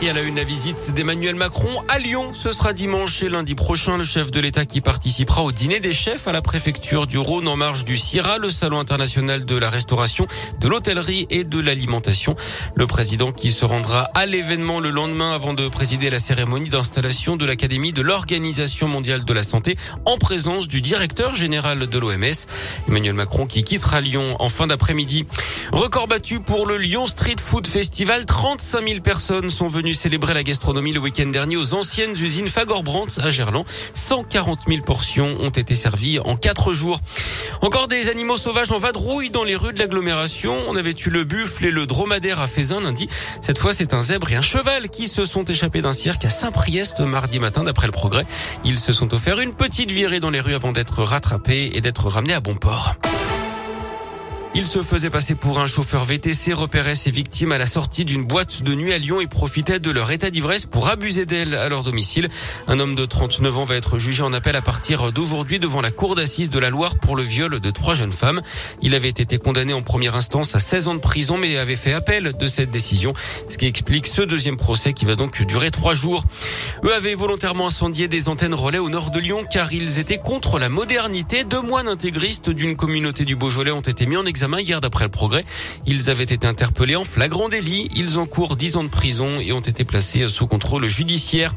Et à la une, la visite d'Emmanuel Macron à Lyon. Ce sera dimanche et lundi prochain. Le chef de l'État qui participera au dîner des chefs à la préfecture du Rhône en marge du CIRA, le salon international de la restauration, de l'hôtellerie et de l'alimentation. Le président qui se rendra à l'événement le lendemain avant de présider la cérémonie d'installation de l'Académie de l'Organisation mondiale de la santé en présence du directeur général de l'OMS. Emmanuel Macron qui quittera Lyon en fin d'après-midi. Record battu pour le Lyon Street Food Festival. 35 000 personnes sont venues célébrer la gastronomie le week-end dernier aux anciennes usines Fagor-Brandt à Gerland. 140 000 portions ont été servies en quatre jours. Encore des animaux sauvages en vadrouille dans les rues de l'agglomération. On avait eu le buffle et le dromadaire à Fézin lundi. Cette fois, c'est un zèbre et un cheval qui se sont échappés d'un cirque à Saint-Priest mardi matin d'après le progrès. Ils se sont offerts une petite virée dans les rues avant d'être rattrapés et d'être ramenés à bon port. Il se faisait passer pour un chauffeur VTC, repérait ses victimes à la sortie d'une boîte de nuit à Lyon et profitait de leur état d'ivresse pour abuser d'elles à leur domicile. Un homme de 39 ans va être jugé en appel à partir d'aujourd'hui devant la cour d'assises de la Loire pour le viol de trois jeunes femmes. Il avait été condamné en première instance à 16 ans de prison mais avait fait appel de cette décision, ce qui explique ce deuxième procès qui va donc durer trois jours. Eux avaient volontairement incendié des antennes relais au nord de Lyon car ils étaient contre la modernité. Deux moines intégristes d'une communauté du Beaujolais ont été mis en hier d'après le progrès. Ils avaient été interpellés en flagrant délit. Ils encourent 10 ans de prison et ont été placés sous contrôle judiciaire.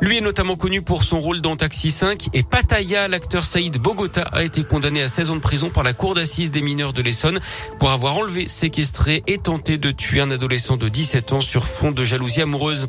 Lui est notamment connu pour son rôle dans Taxi 5 et Pataya, l'acteur Saïd Bogota, a été condamné à 16 ans de prison par la cour d'assises des mineurs de l'Essonne pour avoir enlevé, séquestré et tenté de tuer un adolescent de 17 ans sur fond de jalousie amoureuse.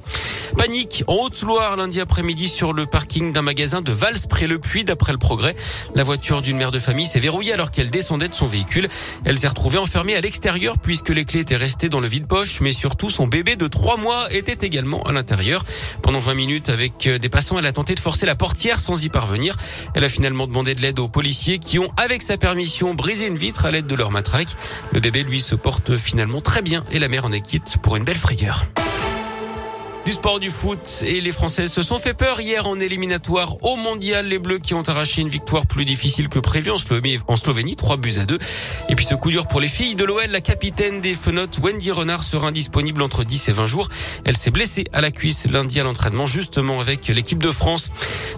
Panique en Haute-Loire lundi après-midi sur le parking d'un magasin de Vals près le Puy d'après le progrès. La voiture d'une mère de famille s'est verrouillée alors qu'elle descendait de son véhicule. Elle s'est retrouvée enfermée à l'extérieur puisque les clés étaient restées dans le vide-poche mais surtout son bébé de 3 mois était également à l'intérieur. Pendant 20 minutes avec des passants, elle a tenté de forcer la portière sans y parvenir. Elle a finalement demandé de l'aide aux policiers qui ont, avec sa permission, brisé une vitre à l'aide de leur matraque. Le bébé, lui, se porte finalement très bien et la mère en est quitte pour une belle frayeur. Du sport du foot et les Françaises se sont fait peur hier en éliminatoire au mondial. Les Bleus qui ont arraché une victoire plus difficile que prévu en Slovénie, en Slovénie 3 buts à 2. Et puis ce coup dur pour les filles de l'OL, la capitaine des Fenotes, Wendy Renard, sera indisponible entre 10 et 20 jours. Elle s'est blessée à la cuisse lundi à l'entraînement justement avec l'équipe de France.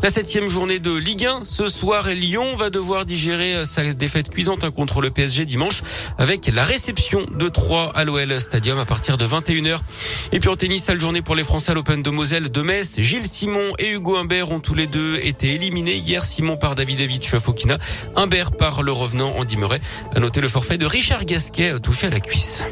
La septième journée de Ligue 1 ce soir et Lyon va devoir digérer sa défaite cuisante hein, contre le PSG dimanche avec la réception de 3 à l'OL Stadium à partir de 21h. Et puis en tennis, sale journée pour les Français à l'Open de Moselle de Metz. Gilles Simon et Hugo Humbert ont tous les deux été éliminés hier. Simon par Davidovich Fokina, Humbert par le revenant Andy Murray. À noter le forfait de Richard Gasquet touché à la cuisse.